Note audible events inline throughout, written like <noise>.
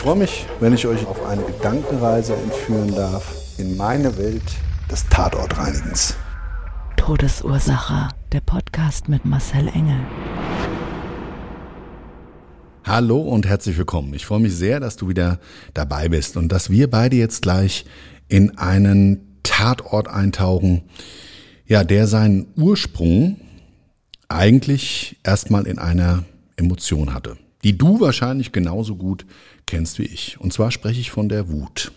Ich freue mich, wenn ich euch auf eine Gedankenreise entführen darf in meine Welt des Tatortreinigens. Todesursache. Der Podcast mit Marcel Engel. Hallo und herzlich willkommen. Ich freue mich sehr, dass du wieder dabei bist und dass wir beide jetzt gleich in einen Tatort eintauchen, ja, der seinen Ursprung eigentlich erstmal in einer Emotion hatte, die du wahrscheinlich genauso gut kennst wie ich. Und zwar spreche ich von der Wut.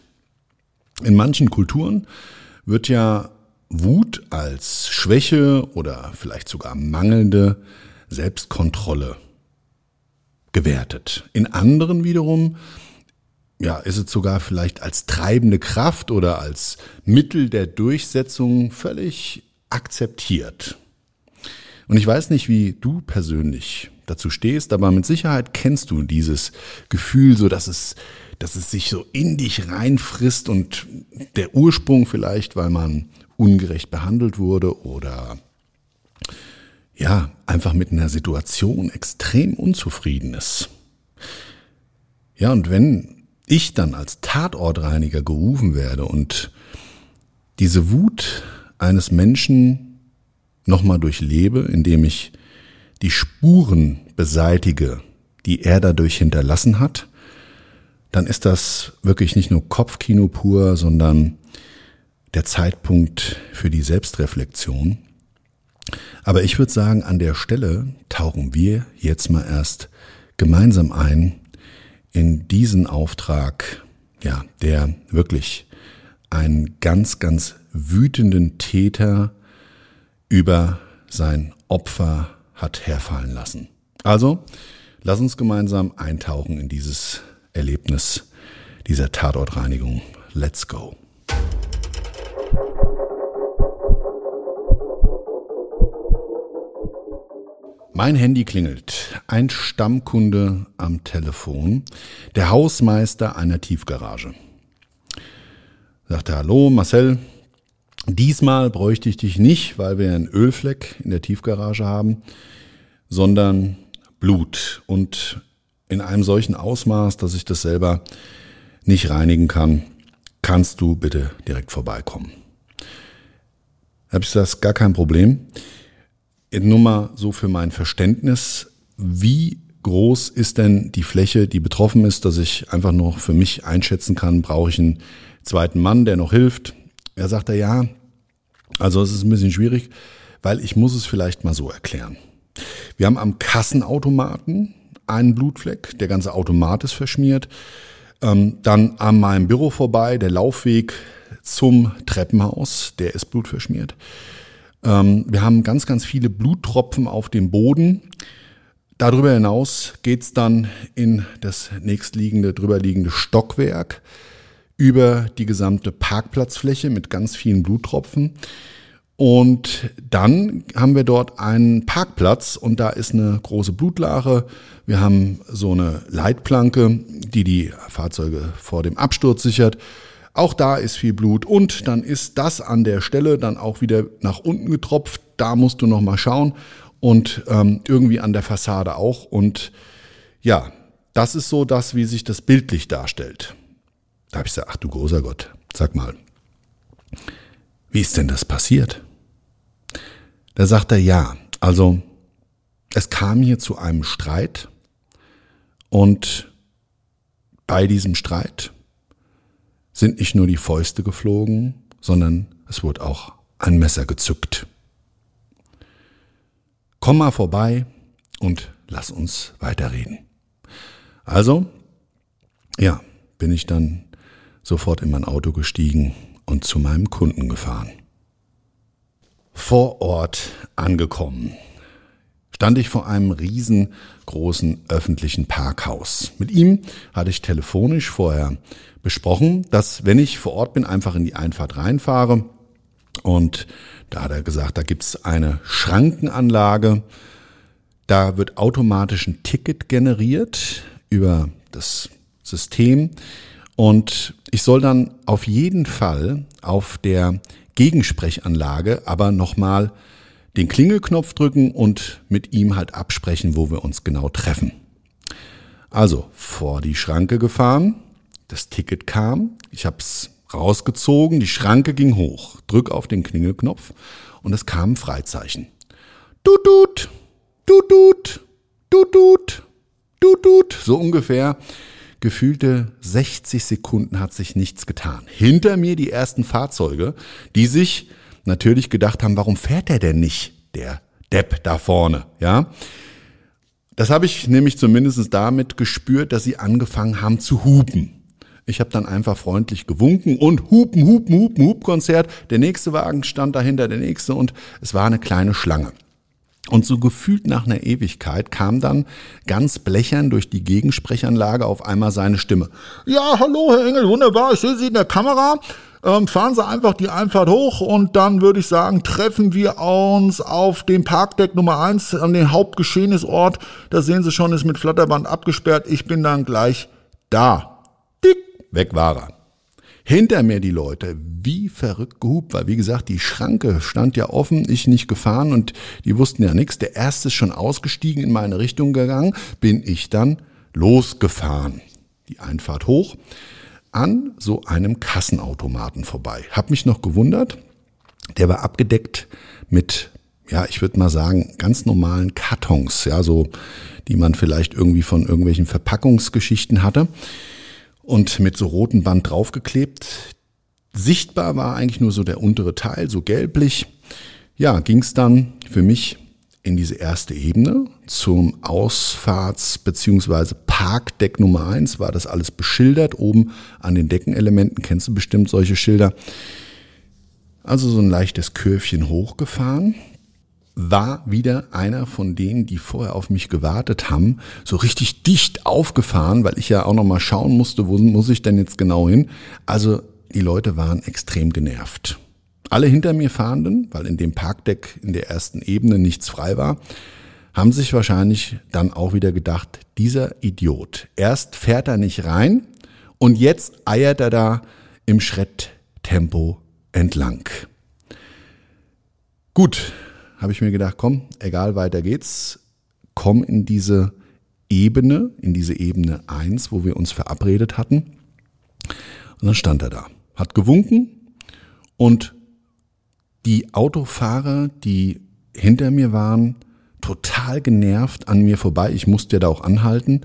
In manchen Kulturen wird ja Wut als Schwäche oder vielleicht sogar mangelnde Selbstkontrolle gewertet. In anderen wiederum ja, ist es sogar vielleicht als treibende Kraft oder als Mittel der Durchsetzung völlig akzeptiert. Und ich weiß nicht, wie du persönlich dazu stehst, aber mit Sicherheit kennst du dieses Gefühl, so dass es, dass es sich so in dich reinfrisst und der Ursprung vielleicht, weil man ungerecht behandelt wurde oder ja, einfach mit einer Situation extrem unzufrieden ist. Ja, und wenn ich dann als Tatortreiniger gerufen werde und diese Wut eines Menschen nochmal durchlebe, indem ich die Spuren beseitige, die er dadurch hinterlassen hat, dann ist das wirklich nicht nur Kopfkino pur, sondern der Zeitpunkt für die Selbstreflexion. Aber ich würde sagen, an der Stelle tauchen wir jetzt mal erst gemeinsam ein in diesen Auftrag, ja, der wirklich einen ganz, ganz wütenden Täter über sein Opfer hat herfallen lassen. Also, lass uns gemeinsam eintauchen in dieses Erlebnis dieser Tatortreinigung. Let's go. Mein Handy klingelt. Ein Stammkunde am Telefon. Der Hausmeister einer Tiefgarage. Sagte, hallo Marcel. Diesmal bräuchte ich dich nicht, weil wir einen Ölfleck in der Tiefgarage haben, sondern Blut. Und in einem solchen Ausmaß, dass ich das selber nicht reinigen kann, kannst du bitte direkt vorbeikommen. Habe ich das gar kein Problem nur mal so für mein Verständnis, wie groß ist denn die Fläche, die betroffen ist, dass ich einfach noch für mich einschätzen kann, brauche ich einen zweiten Mann, der noch hilft? Er sagt er, ja, also es ist ein bisschen schwierig, weil ich muss es vielleicht mal so erklären. Wir haben am Kassenautomaten einen Blutfleck, der ganze Automat ist verschmiert. Ähm, dann an meinem Büro vorbei, der Laufweg zum Treppenhaus, der ist blutverschmiert. Ähm, wir haben ganz, ganz viele Bluttropfen auf dem Boden. Darüber hinaus geht's dann in das nächstliegende, drüberliegende Stockwerk über die gesamte Parkplatzfläche mit ganz vielen Bluttropfen. Und dann haben wir dort einen Parkplatz und da ist eine große Blutlache. Wir haben so eine Leitplanke, die die Fahrzeuge vor dem Absturz sichert. Auch da ist viel Blut und dann ist das an der Stelle dann auch wieder nach unten getropft. Da musst du noch mal schauen und ähm, irgendwie an der Fassade auch. Und ja, das ist so das, wie sich das bildlich darstellt. Da habe ich gesagt, ach du großer Gott, sag mal, wie ist denn das passiert? Da sagt er, ja, also es kam hier zu einem Streit und bei diesem Streit sind nicht nur die Fäuste geflogen, sondern es wurde auch ein Messer gezückt. Komm mal vorbei und lass uns weiterreden. Also, ja, bin ich dann sofort in mein Auto gestiegen und zu meinem Kunden gefahren. Vor Ort angekommen stand ich vor einem riesengroßen öffentlichen Parkhaus. Mit ihm hatte ich telefonisch vorher besprochen, dass wenn ich vor Ort bin, einfach in die Einfahrt reinfahre. Und da hat er gesagt, da gibt's eine Schrankenanlage. Da wird automatisch ein Ticket generiert über das System. Und ich soll dann auf jeden Fall auf der Gegensprechanlage aber nochmal den Klingelknopf drücken und mit ihm halt absprechen, wo wir uns genau treffen. Also vor die Schranke gefahren, das Ticket kam, ich habe es rausgezogen, die Schranke ging hoch, drück auf den Klingelknopf und es kam ein Freizeichen. Dudut, dudut, dudut, dudut, so ungefähr. Gefühlte 60 Sekunden hat sich nichts getan. Hinter mir die ersten Fahrzeuge, die sich natürlich gedacht haben, warum fährt er denn nicht, der Depp da vorne, ja? Das habe ich nämlich zumindest damit gespürt, dass sie angefangen haben zu hupen. Ich habe dann einfach freundlich gewunken und hupen, hupen, hupen, Hupkonzert. Der nächste Wagen stand dahinter, der nächste und es war eine kleine Schlange. Und so gefühlt nach einer Ewigkeit kam dann ganz blechern durch die Gegensprechanlage auf einmal seine Stimme. Ja, hallo, Herr Engel, wunderbar, ich sehe Sie in der Kamera. Ähm, fahren Sie einfach die Einfahrt hoch und dann würde ich sagen, treffen wir uns auf dem Parkdeck Nummer eins an den Hauptgeschehnisort. Da sehen Sie schon, ist mit Flatterband abgesperrt. Ich bin dann gleich da. Dick, weg war er. Hinter mir die Leute, wie verrückt gehupt, weil wie gesagt, die Schranke stand ja offen, ich nicht gefahren und die wussten ja nichts. Der erste ist schon ausgestiegen, in meine Richtung gegangen, bin ich dann losgefahren. Die Einfahrt hoch an so einem Kassenautomaten vorbei. Hab mich noch gewundert, der war abgedeckt mit, ja, ich würde mal sagen, ganz normalen Kartons, ja, so, die man vielleicht irgendwie von irgendwelchen Verpackungsgeschichten hatte und mit so rotem Band draufgeklebt. Sichtbar war eigentlich nur so der untere Teil, so gelblich. Ja, ging's dann für mich in diese erste Ebene zum Ausfahrts- bzw. Parkdeck Nummer eins war das alles beschildert. Oben an den Deckenelementen kennst du bestimmt solche Schilder. Also so ein leichtes Curvchen hochgefahren. War wieder einer von denen, die vorher auf mich gewartet haben, so richtig dicht aufgefahren, weil ich ja auch nochmal schauen musste, wo muss ich denn jetzt genau hin. Also die Leute waren extrem genervt. Alle hinter mir Fahrenden, weil in dem Parkdeck in der ersten Ebene nichts frei war, haben sich wahrscheinlich dann auch wieder gedacht, dieser Idiot, erst fährt er nicht rein und jetzt eiert er da im Schritttempo entlang. Gut, habe ich mir gedacht, komm, egal, weiter geht's. Komm in diese Ebene, in diese Ebene eins, wo wir uns verabredet hatten. Und dann stand er da, hat gewunken und die Autofahrer, die hinter mir waren, total genervt an mir vorbei. Ich musste ja da auch anhalten.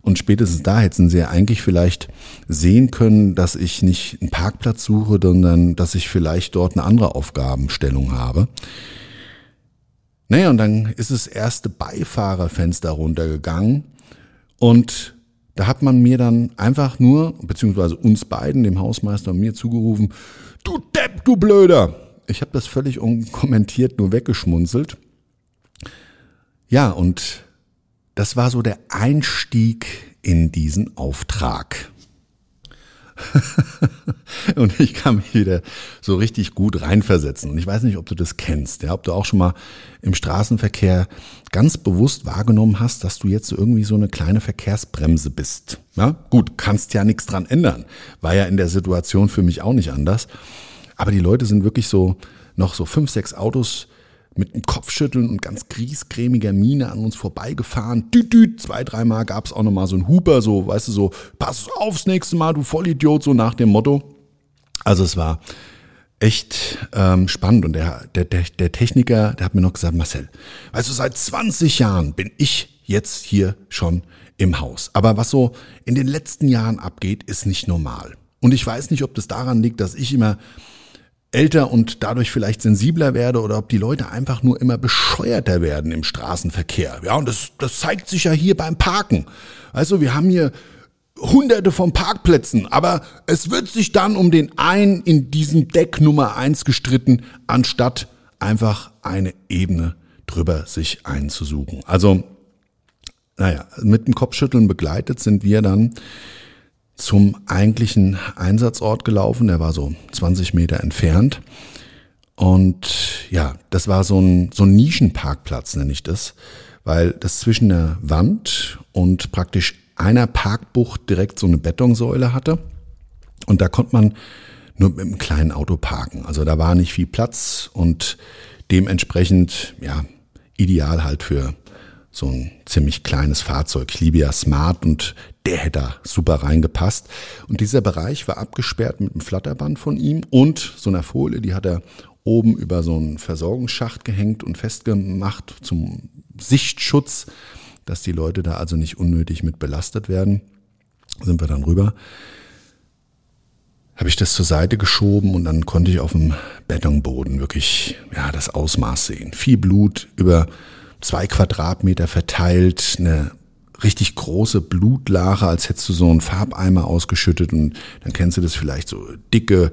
Und spätestens da hätten sie ja eigentlich vielleicht sehen können, dass ich nicht einen Parkplatz suche, sondern dass ich vielleicht dort eine andere Aufgabenstellung habe. Naja, und dann ist das erste Beifahrerfenster runtergegangen und da hat man mir dann einfach nur, beziehungsweise uns beiden, dem Hausmeister und mir zugerufen, du Depp, du Blöder ich habe das völlig unkommentiert nur weggeschmunzelt. Ja, und das war so der Einstieg in diesen Auftrag. <laughs> und ich kann mich wieder so richtig gut reinversetzen. Und ich weiß nicht, ob du das kennst, ja, ob du auch schon mal im Straßenverkehr ganz bewusst wahrgenommen hast, dass du jetzt irgendwie so eine kleine Verkehrsbremse bist. Ja, gut, kannst ja nichts dran ändern. War ja in der Situation für mich auch nicht anders. Aber die Leute sind wirklich so, noch so fünf, sechs Autos mit einem Kopfschütteln und ganz griesgrämiger Miene an uns vorbeigefahren. Düt. Zwei, dreimal gab es auch nochmal so einen Huper, so, weißt du, so, pass aufs nächste Mal, du Vollidiot, so nach dem Motto. Also es war echt ähm, spannend. Und der, der, der, der Techniker, der hat mir noch gesagt, Marcel, weißt du, seit 20 Jahren bin ich jetzt hier schon im Haus. Aber was so in den letzten Jahren abgeht, ist nicht normal. Und ich weiß nicht, ob das daran liegt, dass ich immer älter und dadurch vielleicht sensibler werde oder ob die Leute einfach nur immer bescheuerter werden im Straßenverkehr. Ja, und das, das zeigt sich ja hier beim Parken. Also wir haben hier hunderte von Parkplätzen, aber es wird sich dann um den einen in diesem Deck Nummer eins gestritten, anstatt einfach eine Ebene drüber sich einzusuchen. Also, naja, mit dem Kopfschütteln begleitet sind wir dann zum eigentlichen Einsatzort gelaufen. Der war so 20 Meter entfernt. Und ja, das war so ein, so ein Nischenparkplatz, nenne ich das, weil das zwischen der Wand und praktisch einer Parkbucht direkt so eine Betonsäule hatte. Und da konnte man nur mit einem kleinen Auto parken. Also da war nicht viel Platz und dementsprechend, ja, ideal halt für so ein ziemlich kleines Fahrzeug. Ich liebe ja Smart und der hätte da super reingepasst. Und dieser Bereich war abgesperrt mit einem Flatterband von ihm und so einer Folie, die hat er oben über so einen Versorgungsschacht gehängt und festgemacht zum Sichtschutz, dass die Leute da also nicht unnötig mit belastet werden. Sind wir dann rüber. Habe ich das zur Seite geschoben und dann konnte ich auf dem Betonboden wirklich ja das Ausmaß sehen. Viel Blut über zwei Quadratmeter verteilt, eine richtig große Blutlache, als hättest du so einen Farbeimer ausgeschüttet und dann kennst du das vielleicht so dicke,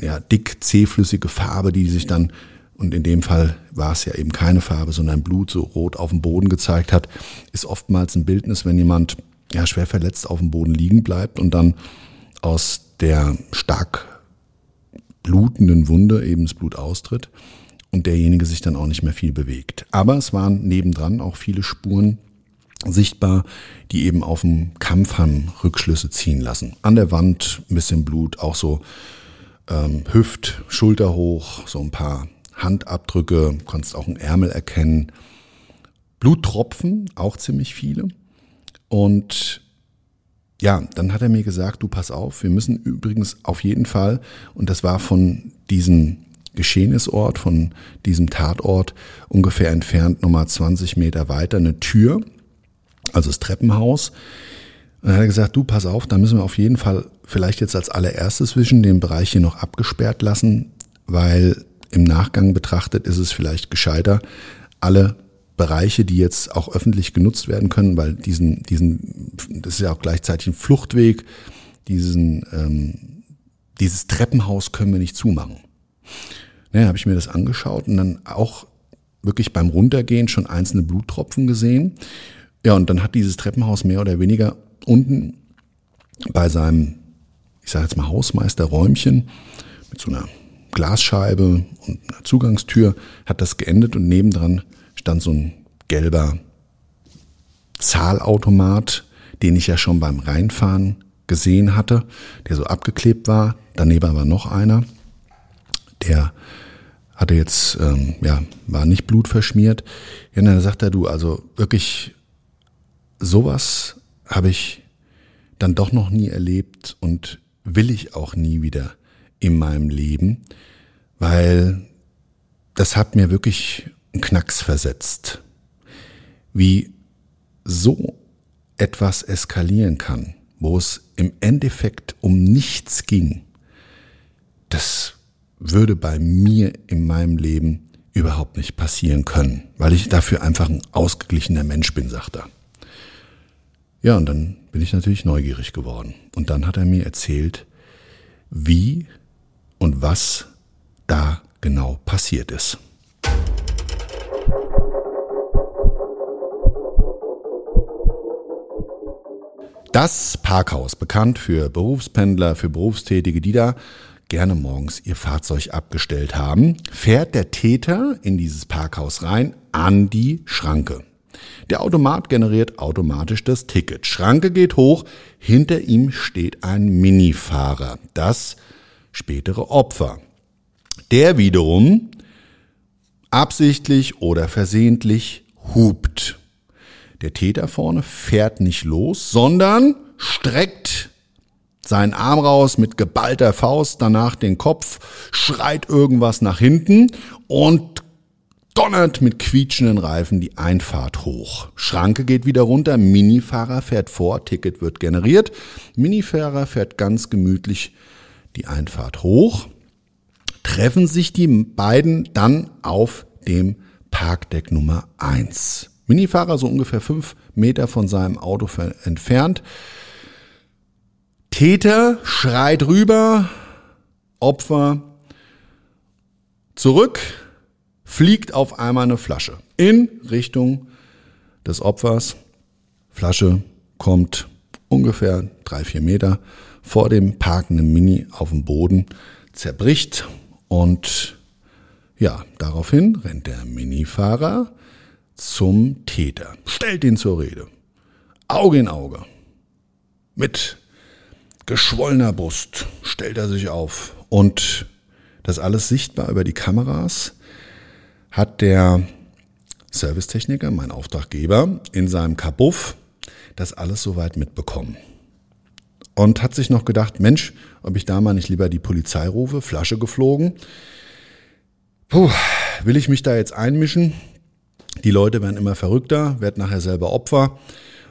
ja, dick zähflüssige Farbe, die sich dann, und in dem Fall war es ja eben keine Farbe, sondern Blut so rot auf dem Boden gezeigt hat, ist oftmals ein Bildnis, wenn jemand ja schwer verletzt auf dem Boden liegen bleibt und dann aus der stark blutenden Wunde eben das Blut austritt und derjenige sich dann auch nicht mehr viel bewegt. Aber es waren nebendran auch viele Spuren sichtbar, die eben auf dem Kampf Rückschlüsse ziehen lassen. An der Wand ein bisschen Blut, auch so ähm, Hüft, Schulter hoch, so ein paar Handabdrücke, konntest auch einen Ärmel erkennen. Bluttropfen, auch ziemlich viele. Und ja, dann hat er mir gesagt, du pass auf, wir müssen übrigens auf jeden Fall, und das war von diesem Geschehnisort, von diesem Tatort ungefähr entfernt, nochmal 20 Meter weiter, eine Tür, also das Treppenhaus. Und dann hat er gesagt, du pass auf, da müssen wir auf jeden Fall vielleicht jetzt als allererstes zwischen den Bereich hier noch abgesperrt lassen, weil im Nachgang betrachtet ist es vielleicht gescheiter, alle Bereiche, die jetzt auch öffentlich genutzt werden können, weil diesen, diesen, das ist ja auch gleichzeitig ein Fluchtweg, diesen, ähm, dieses Treppenhaus können wir nicht zumachen. Naja, habe ich mir das angeschaut und dann auch wirklich beim Runtergehen schon einzelne Bluttropfen gesehen. Ja, und dann hat dieses Treppenhaus mehr oder weniger unten bei seinem, ich sage jetzt mal Hausmeisterräumchen mit so einer Glasscheibe und einer Zugangstür hat das geendet und nebendran stand so ein gelber Zahlautomat, den ich ja schon beim Reinfahren gesehen hatte, der so abgeklebt war. Daneben war noch einer, der hatte jetzt, ähm, ja, war nicht blutverschmiert. Ja, dann sagt er, du, also wirklich sowas habe ich dann doch noch nie erlebt und will ich auch nie wieder in meinem Leben, weil das hat mir wirklich einen Knacks versetzt. Wie so etwas eskalieren kann, wo es im Endeffekt um nichts ging, das würde bei mir in meinem Leben überhaupt nicht passieren können, weil ich dafür einfach ein ausgeglichener Mensch bin, sagt er. Ja, und dann bin ich natürlich neugierig geworden. Und dann hat er mir erzählt, wie und was da genau passiert ist. Das Parkhaus, bekannt für Berufspendler, für Berufstätige, die da gerne morgens ihr Fahrzeug abgestellt haben, fährt der Täter in dieses Parkhaus rein an die Schranke. Der Automat generiert automatisch das Ticket. Schranke geht hoch, hinter ihm steht ein Minifahrer, das spätere Opfer. Der wiederum absichtlich oder versehentlich hupt. Der Täter vorne fährt nicht los, sondern streckt seinen Arm raus mit geballter Faust, danach den Kopf, schreit irgendwas nach hinten und donnert mit quietschenden Reifen die Einfahrt hoch. Schranke geht wieder runter, Minifahrer fährt vor, Ticket wird generiert. Minifahrer fährt ganz gemütlich die Einfahrt hoch. Treffen sich die beiden dann auf dem Parkdeck Nummer eins. Minifahrer so ungefähr fünf Meter von seinem Auto entfernt. Täter schreit rüber, Opfer zurück, fliegt auf einmal eine Flasche in Richtung des Opfers. Flasche kommt ungefähr drei, vier Meter vor dem parkenden Mini auf dem Boden, zerbricht und ja, daraufhin rennt der Minifahrer zum Täter, stellt ihn zur Rede. Auge in Auge. Mit geschwollener Brust stellt er sich auf und das alles sichtbar über die Kameras hat der Servicetechniker, mein Auftraggeber, in seinem Kabuff das alles soweit mitbekommen. Und hat sich noch gedacht, Mensch, ob ich da mal nicht lieber die Polizei rufe, Flasche geflogen. Puh, will ich mich da jetzt einmischen? Die Leute werden immer verrückter, werden nachher selber Opfer.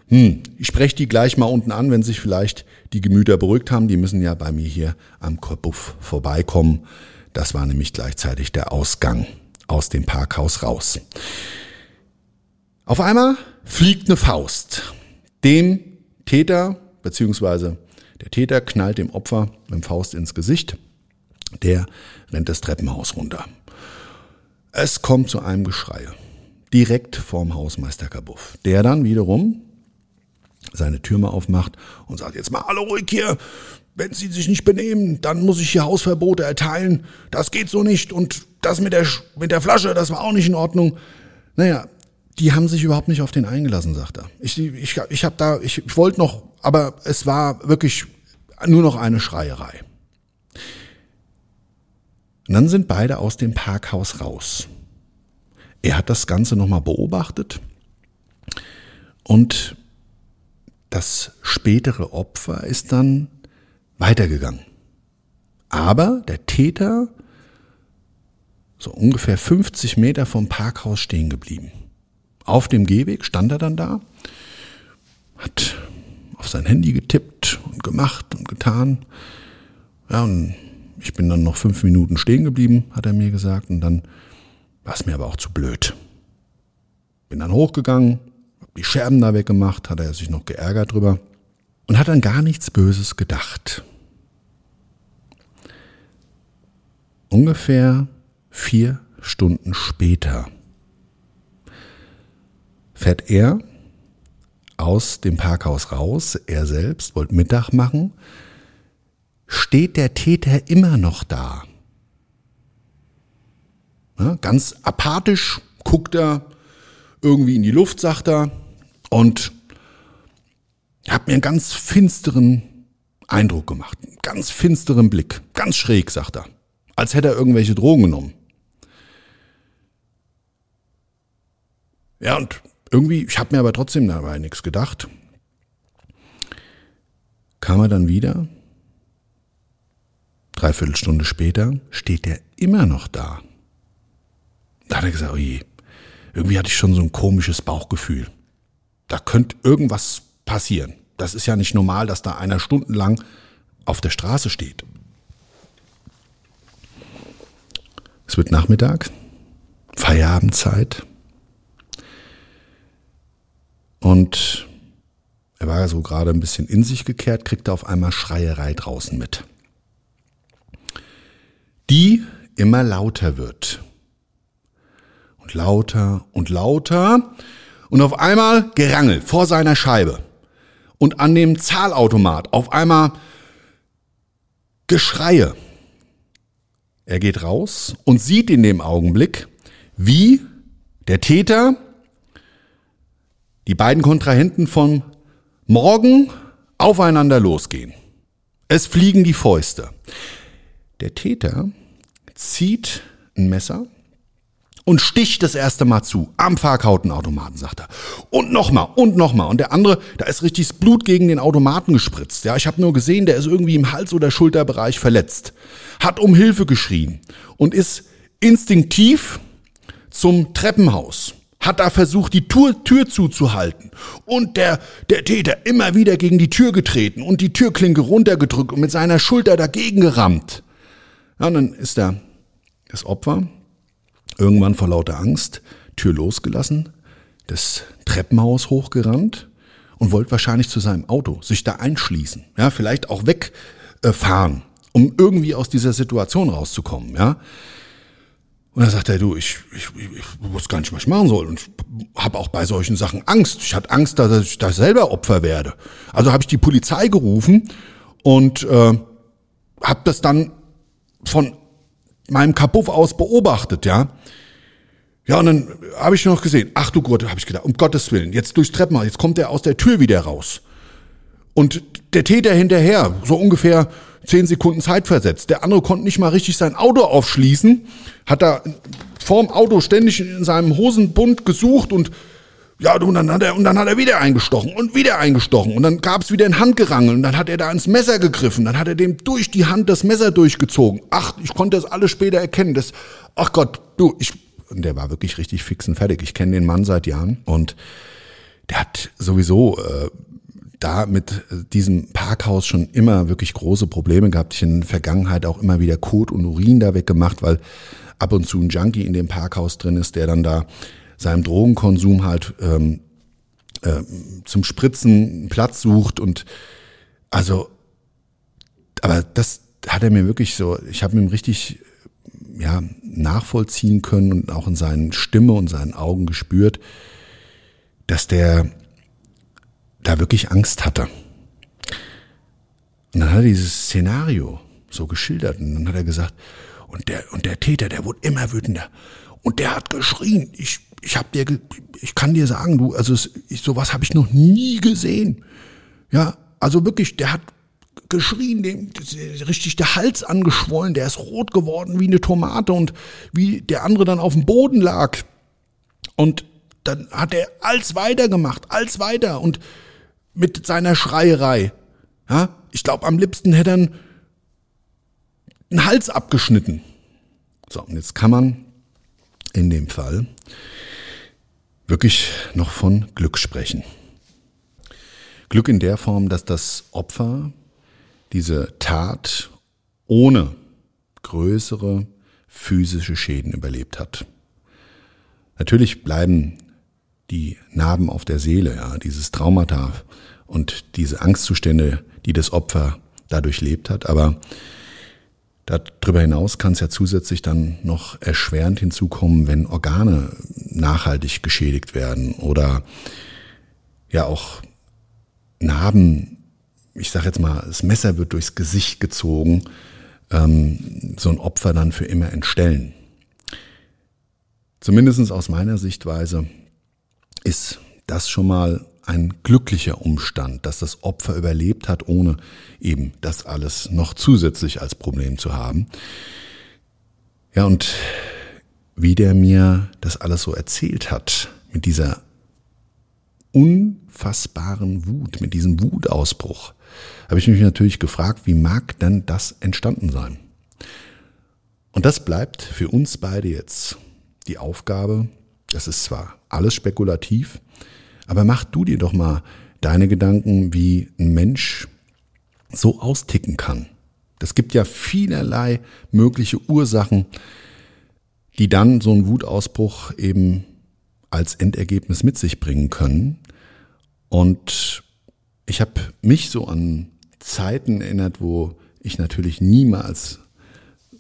Hm, ich spreche die gleich mal unten an, wenn sich vielleicht die Gemüter beruhigt haben. Die müssen ja bei mir hier am Korbuff vorbeikommen. Das war nämlich gleichzeitig der Ausgang aus dem Parkhaus raus. Auf einmal fliegt eine Faust. Dem Täter, beziehungsweise der Täter knallt dem Opfer mit dem Faust ins Gesicht. Der rennt das Treppenhaus runter. Es kommt zu einem Geschrei. Direkt vorm Hausmeister Kabuff. Der dann wiederum seine Türme aufmacht und sagt, jetzt mal alle ruhig hier, wenn Sie sich nicht benehmen, dann muss ich hier Hausverbote erteilen. Das geht so nicht. Und das mit der, mit der Flasche, das war auch nicht in Ordnung. Naja, die haben sich überhaupt nicht auf den eingelassen, sagt er. Ich, ich, ich habe da, ich, ich wollte noch, aber es war wirklich nur noch eine Schreierei. Und dann sind beide aus dem Parkhaus raus. Er hat das Ganze nochmal beobachtet und das spätere Opfer ist dann weitergegangen. Aber der Täter so ungefähr 50 Meter vom Parkhaus stehen geblieben. Auf dem Gehweg stand er dann da, hat auf sein Handy getippt und gemacht und getan. Ja, und ich bin dann noch fünf Minuten stehen geblieben, hat er mir gesagt, und dann war es mir aber auch zu blöd. Bin dann hochgegangen, die Scherben da weggemacht, hat er sich noch geärgert drüber und hat dann gar nichts Böses gedacht. Ungefähr vier Stunden später fährt er aus dem Parkhaus raus, er selbst wollte Mittag machen, steht der Täter immer noch da. Ja, ganz apathisch guckt er irgendwie in die Luft, sagt er, und hat mir einen ganz finsteren Eindruck gemacht. Einen ganz finsteren Blick. Ganz schräg, sagt er. Als hätte er irgendwelche Drogen genommen. Ja, und irgendwie, ich habe mir aber trotzdem dabei nichts gedacht. Kam er dann wieder. Dreiviertel Stunde später steht er immer noch da. Da hat er gesagt, oh je, irgendwie hatte ich schon so ein komisches Bauchgefühl. Da könnte irgendwas passieren. Das ist ja nicht normal, dass da einer stundenlang auf der Straße steht. Es wird Nachmittag, Feierabendzeit. Und er war so gerade ein bisschen in sich gekehrt, kriegte auf einmal Schreierei draußen mit. Die immer lauter wird und lauter und lauter und auf einmal Gerangel vor seiner Scheibe und an dem Zahlautomat auf einmal Geschreie. Er geht raus und sieht in dem Augenblick, wie der Täter die beiden Kontrahenten vom Morgen aufeinander losgehen. Es fliegen die Fäuste. Der Täter zieht ein Messer und sticht das erste Mal zu. Am Fahrkartenautomaten, sagt er. Und nochmal und nochmal. Und der andere, da ist richtig das Blut gegen den Automaten gespritzt. Ja, ich habe nur gesehen, der ist irgendwie im Hals- oder Schulterbereich verletzt. Hat um Hilfe geschrien und ist instinktiv zum Treppenhaus, hat da versucht, die Tür, Tür zuzuhalten und der, der Täter immer wieder gegen die Tür getreten und die Türklinke runtergedrückt und mit seiner Schulter dagegen gerammt. Ja, und dann ist der, das Opfer irgendwann vor lauter Angst Tür losgelassen, das Treppenhaus hochgerannt und wollte wahrscheinlich zu seinem Auto sich da einschließen, ja, vielleicht auch wegfahren, um irgendwie aus dieser Situation rauszukommen, ja. Und dann sagt er, du, ich, ich, ich wusste gar nicht, was ich machen soll. Und habe auch bei solchen Sachen Angst. Ich hatte Angst, dass ich da selber Opfer werde. Also habe ich die Polizei gerufen und äh, habe das dann von meinem Kapuff aus beobachtet, ja. Ja, und dann habe ich noch gesehen, ach du Gott, habe ich gedacht, um Gottes Willen, jetzt durchs Treppenhaus, jetzt kommt er aus der Tür wieder raus. Und der Täter hinterher, so ungefähr zehn Sekunden Zeit versetzt. Der andere konnte nicht mal richtig sein Auto aufschließen, hat da vorm Auto ständig in seinem Hosenbund gesucht und ja, und dann hat er, und dann hat er wieder eingestochen und wieder eingestochen. Und dann gab es wieder ein Handgerangel und dann hat er da ins Messer gegriffen. Dann hat er dem durch die Hand das Messer durchgezogen. Ach, ich konnte das alles später erkennen. Das, ach Gott, du, ich, und der war wirklich richtig fix und fertig. Ich kenne den Mann seit Jahren und der hat sowieso äh, da mit diesem Parkhaus schon immer wirklich große Probleme gehabt. Ich in der Vergangenheit auch immer wieder Kot und Urin da weggemacht, weil ab und zu ein Junkie in dem Parkhaus drin ist, der dann da seinem Drogenkonsum halt ähm, äh, zum Spritzen Platz sucht und also, aber das hat er mir wirklich so, ich habe ihm richtig ja, nachvollziehen können und auch in seinen Stimme und seinen Augen gespürt, dass der da wirklich Angst hatte. Und dann hat er dieses Szenario so geschildert und dann hat er gesagt, und der, und der Täter, der wurde immer wütender. Und der hat geschrien. Ich, ich hab dir, ich kann dir sagen, du, also ich, sowas habe ich noch nie gesehen. Ja, also wirklich, der hat geschrien, dem richtig der Hals angeschwollen, der ist rot geworden wie eine Tomate und wie der andere dann auf dem Boden lag. Und dann hat er als weiter gemacht, als weiter und mit seiner Schreierei. Ja, ich glaube, am liebsten hätte er einen Hals abgeschnitten. So, und jetzt kann man in dem Fall wirklich noch von Glück sprechen. Glück in der Form, dass das Opfer diese Tat ohne größere physische Schäden überlebt hat. Natürlich bleiben die Narben auf der Seele, ja, dieses Traumata und diese Angstzustände, die das Opfer dadurch lebt hat. Aber darüber hinaus kann es ja zusätzlich dann noch erschwerend hinzukommen, wenn Organe nachhaltig geschädigt werden oder ja auch Narben, ich sage jetzt mal, das Messer wird durchs Gesicht gezogen, ähm, so ein Opfer dann für immer entstellen. Zumindest aus meiner Sichtweise ist das schon mal ein glücklicher Umstand, dass das Opfer überlebt hat, ohne eben das alles noch zusätzlich als Problem zu haben. Ja, und wie der mir das alles so erzählt hat, mit dieser unfassbaren Wut, mit diesem Wutausbruch, habe ich mich natürlich gefragt, wie mag denn das entstanden sein? Und das bleibt für uns beide jetzt die Aufgabe, das ist zwar alles spekulativ, aber mach du dir doch mal deine Gedanken, wie ein Mensch so austicken kann. Es gibt ja vielerlei mögliche Ursachen, die dann so einen Wutausbruch eben als Endergebnis mit sich bringen können. Und ich habe mich so an Zeiten erinnert, wo ich natürlich niemals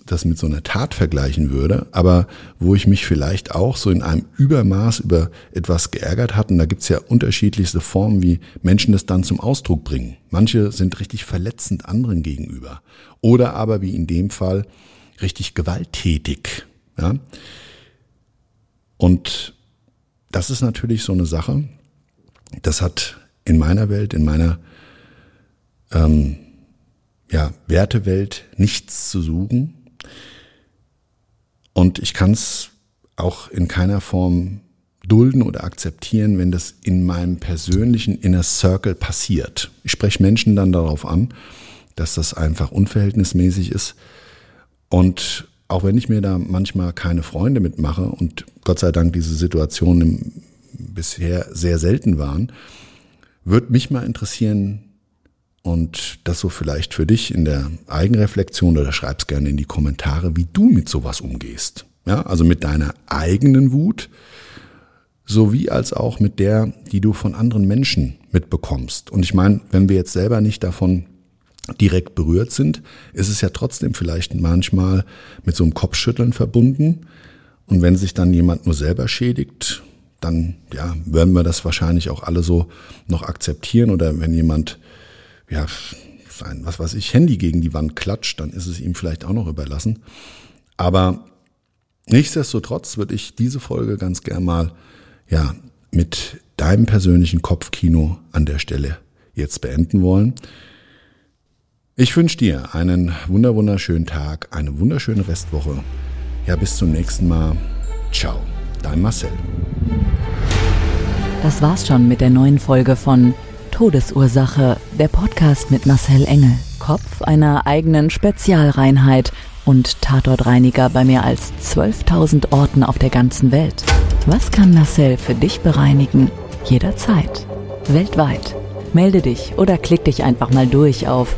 das mit so einer Tat vergleichen würde, aber wo ich mich vielleicht auch so in einem Übermaß über etwas geärgert hatte. Und da gibt's ja unterschiedlichste Formen, wie Menschen das dann zum Ausdruck bringen. Manche sind richtig verletzend anderen gegenüber. Oder aber wie in dem Fall richtig gewalttätig. Ja? Und das ist natürlich so eine Sache, das hat in meiner Welt, in meiner ähm, ja, Wertewelt nichts zu suchen. Und ich kann es auch in keiner Form dulden oder akzeptieren, wenn das in meinem persönlichen Inner Circle passiert. Ich spreche Menschen dann darauf an, dass das einfach unverhältnismäßig ist. Und auch wenn ich mir da manchmal keine Freunde mitmache und Gott sei Dank diese Situationen bisher sehr selten waren, würde mich mal interessieren, und das so vielleicht für dich in der Eigenreflexion oder schreib's gerne in die Kommentare, wie du mit sowas umgehst. Ja, also mit deiner eigenen Wut, sowie als auch mit der, die du von anderen Menschen mitbekommst. Und ich meine, wenn wir jetzt selber nicht davon direkt berührt sind, ist es ja trotzdem vielleicht manchmal mit so einem Kopfschütteln verbunden. Und wenn sich dann jemand nur selber schädigt, dann ja, werden wir das wahrscheinlich auch alle so noch akzeptieren. Oder wenn jemand ja, sein, was weiß ich, Handy gegen die Wand klatscht, dann ist es ihm vielleicht auch noch überlassen. Aber nichtsdestotrotz würde ich diese Folge ganz gern mal, ja, mit deinem persönlichen Kopfkino an der Stelle jetzt beenden wollen. Ich wünsche dir einen wunder wunderschönen Tag, eine wunderschöne Restwoche. Ja, bis zum nächsten Mal. Ciao, dein Marcel. Das war's schon mit der neuen Folge von Todesursache, der Podcast mit Marcel Engel, Kopf einer eigenen Spezialreinheit und Tatortreiniger bei mehr als 12.000 Orten auf der ganzen Welt. Was kann Marcel für dich bereinigen? Jederzeit. Weltweit. Melde dich oder klick dich einfach mal durch auf